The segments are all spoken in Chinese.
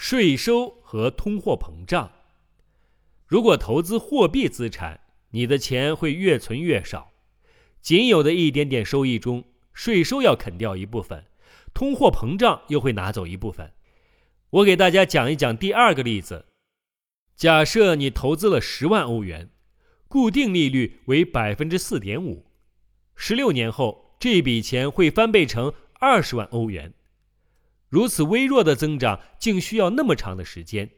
税收和通货膨胀。如果投资货币资产，你的钱会越存越少，仅有的一点点收益中，税收要啃掉一部分，通货膨胀又会拿走一部分。我给大家讲一讲第二个例子：假设你投资了十万欧元，固定利率为百分之四点五，十六年后这笔钱会翻倍成二十万欧元。如此微弱的增长，竟需要那么长的时间。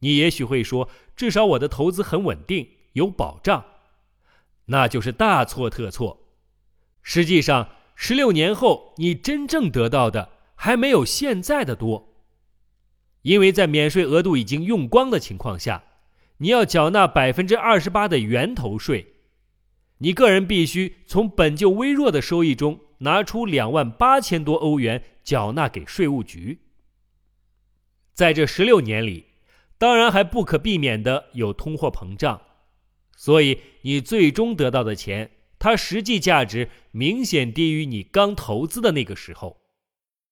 你也许会说，至少我的投资很稳定，有保障。那就是大错特错。实际上，十六年后你真正得到的还没有现在的多，因为在免税额度已经用光的情况下，你要缴纳百分之二十八的源头税。你个人必须从本就微弱的收益中拿出两万八千多欧元缴纳给税务局。在这十六年里，当然还不可避免的有通货膨胀，所以你最终得到的钱，它实际价值明显低于你刚投资的那个时候。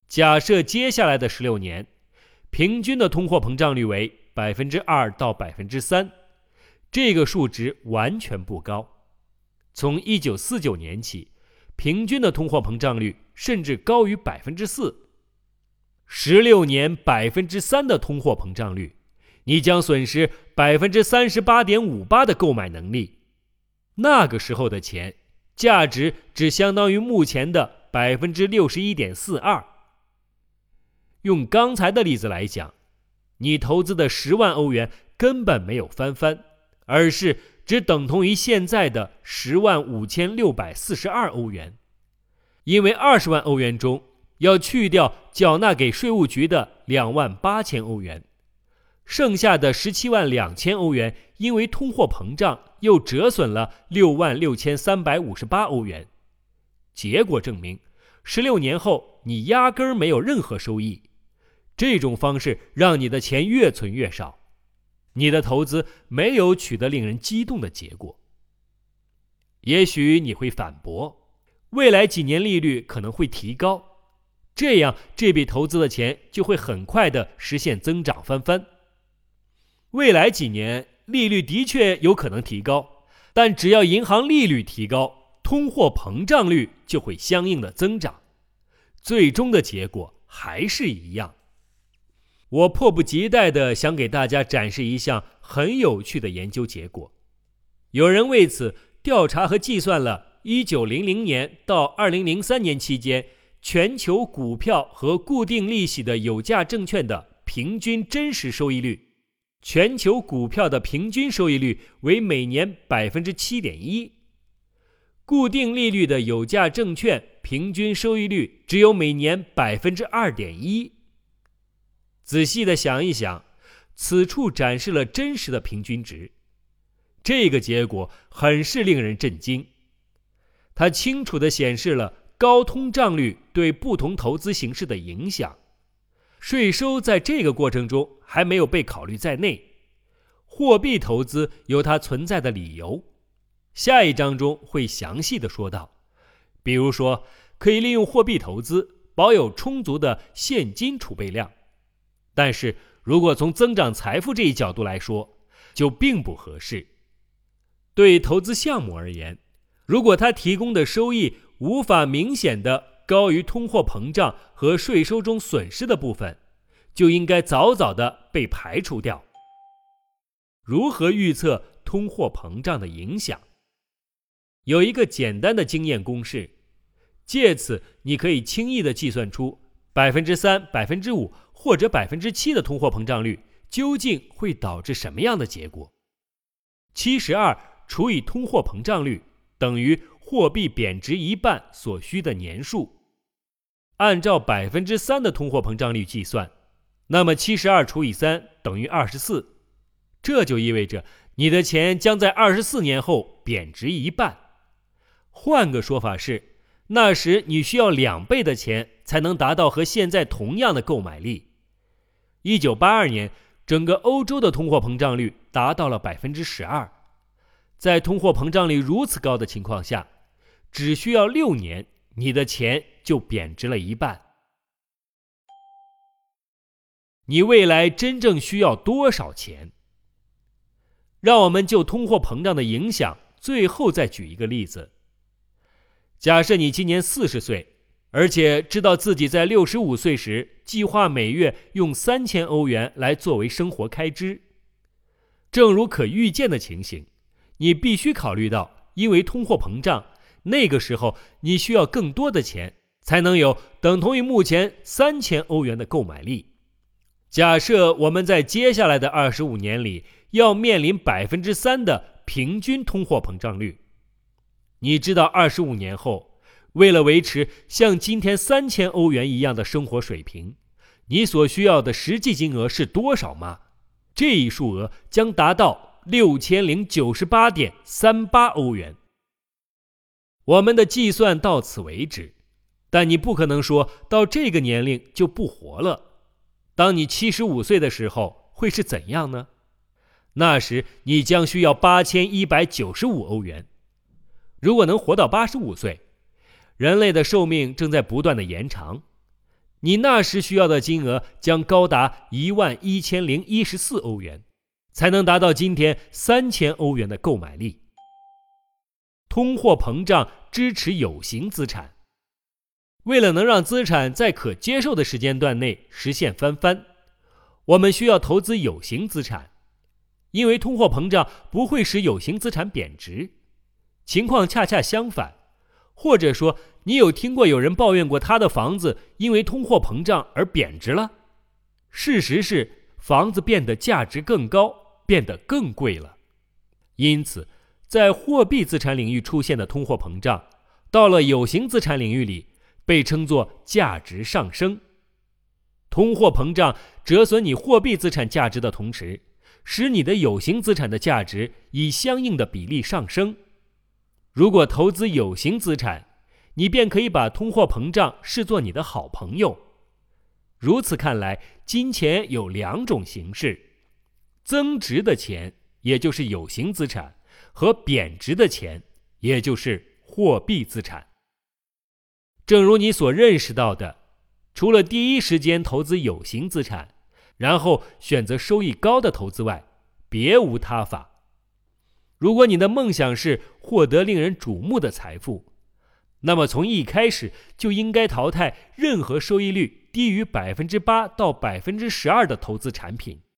假设接下来的十六年，平均的通货膨胀率为百分之二到百分之三，这个数值完全不高。从一九四九年起，平均的通货膨胀率甚至高于百分之四。十六年百分之三的通货膨胀率，你将损失百分之三十八点五八的购买能力。那个时候的钱价值只相当于目前的百分之六十一点四二。用刚才的例子来讲，你投资的十万欧元根本没有翻番，而是。只等同于现在的十万五千六百四十二欧元，因为二十万欧元中要去掉缴纳给税务局的两万八千欧元，剩下的十七万两千欧元因为通货膨胀又折损了六万六千三百五十八欧元。结果证明，十六年后你压根儿没有任何收益。这种方式让你的钱越存越少。你的投资没有取得令人激动的结果。也许你会反驳，未来几年利率可能会提高，这样这笔投资的钱就会很快的实现增长翻番。未来几年利率的确有可能提高，但只要银行利率提高，通货膨胀率就会相应的增长，最终的结果还是一样。我迫不及待地想给大家展示一项很有趣的研究结果。有人为此调查和计算了1900年到2003年期间全球股票和固定利息的有价证券的平均真实收益率。全球股票的平均收益率为每年百分之七点一，固定利率的有价证券平均收益率只有每年百分之二点一。仔细的想一想，此处展示了真实的平均值，这个结果很是令人震惊。它清楚的显示了高通胀率对不同投资形式的影响，税收在这个过程中还没有被考虑在内。货币投资有它存在的理由，下一章中会详细的说到。比如说，可以利用货币投资保有充足的现金储备量。但是如果从增长财富这一角度来说，就并不合适。对投资项目而言，如果它提供的收益无法明显的高于通货膨胀和税收中损失的部分，就应该早早的被排除掉。如何预测通货膨胀的影响？有一个简单的经验公式，借此你可以轻易的计算出百分之三、百分之五。或者百分之七的通货膨胀率究竟会导致什么样的结果？七十二除以通货膨胀率等于货币贬值一半所需的年数。按照百分之三的通货膨胀率计算，那么七十二除以三等于二十四。这就意味着你的钱将在二十四年后贬值一半。换个说法是，那时你需要两倍的钱才能达到和现在同样的购买力。一九八二年，整个欧洲的通货膨胀率达到了百分之十二。在通货膨胀率如此高的情况下，只需要六年，你的钱就贬值了一半。你未来真正需要多少钱？让我们就通货膨胀的影响，最后再举一个例子。假设你今年四十岁，而且知道自己在六十五岁时计划每月用三千欧元来作为生活开支。正如可预见的情形，你必须考虑到，因为通货膨胀，那个时候你需要更多的钱，才能有等同于目前三千欧元的购买力。假设我们在接下来的二十五年里要面临百分之三的平均通货膨胀率，你知道二十五年后，为了维持像今天三千欧元一样的生活水平，你所需要的实际金额是多少吗？这一数额将达到六千零九十八点三八欧元。我们的计算到此为止，但你不可能说到这个年龄就不活了。当你七十五岁的时候会是怎样呢？那时你将需要八千一百九十五欧元。如果能活到八十五岁，人类的寿命正在不断的延长。你那时需要的金额将高达一万一千零一十四欧元，才能达到今天三千欧元的购买力。通货膨胀支持有形资产，为了能让资产在可接受的时间段内实现翻番，我们需要投资有形资产，因为通货膨胀不会使有形资产贬值，情况恰恰相反，或者说。你有听过有人抱怨过他的房子因为通货膨胀而贬值了？事实是，房子变得价值更高，变得更贵了。因此，在货币资产领域出现的通货膨胀，到了有形资产领域里被称作价值上升。通货膨胀折损你货币资产价值的同时，使你的有形资产的价值以相应的比例上升。如果投资有形资产，你便可以把通货膨胀视作你的好朋友。如此看来，金钱有两种形式：增值的钱，也就是有形资产；和贬值的钱，也就是货币资产。正如你所认识到的，除了第一时间投资有形资产，然后选择收益高的投资外，别无他法。如果你的梦想是获得令人瞩目的财富，那么，从一开始就应该淘汰任何收益率低于百分之八到百分之十二的投资产品。